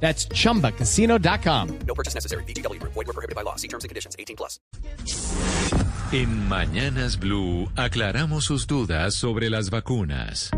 That's chumbacasino.com. No purchase necessary. BGW. Void were prohibited by law. See terms and conditions. 18 plus. En Mañanas Blue aclaramos sus dudas sobre las vacunas.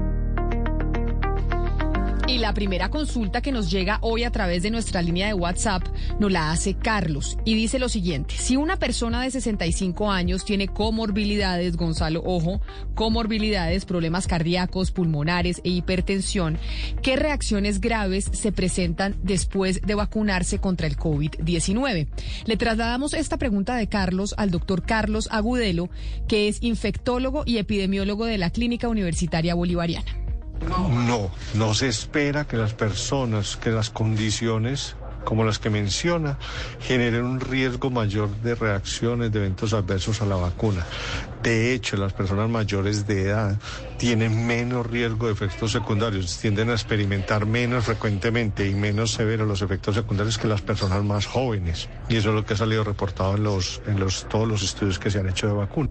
Y la primera consulta que nos llega hoy a través de nuestra línea de WhatsApp nos la hace Carlos y dice lo siguiente, si una persona de 65 años tiene comorbilidades, Gonzalo, ojo, comorbilidades, problemas cardíacos, pulmonares e hipertensión, ¿qué reacciones graves se presentan después de vacunarse contra el COVID-19? Le trasladamos esta pregunta de Carlos al doctor Carlos Agudelo, que es infectólogo y epidemiólogo de la Clínica Universitaria Bolivariana. No, no se espera que las personas, que las condiciones como las que menciona, generen un riesgo mayor de reacciones, de eventos adversos a la vacuna. De hecho, las personas mayores de edad tienen menos riesgo de efectos secundarios, tienden a experimentar menos frecuentemente y menos severos los efectos secundarios que las personas más jóvenes. Y eso es lo que ha salido reportado en, los, en los, todos los estudios que se han hecho de vacuna.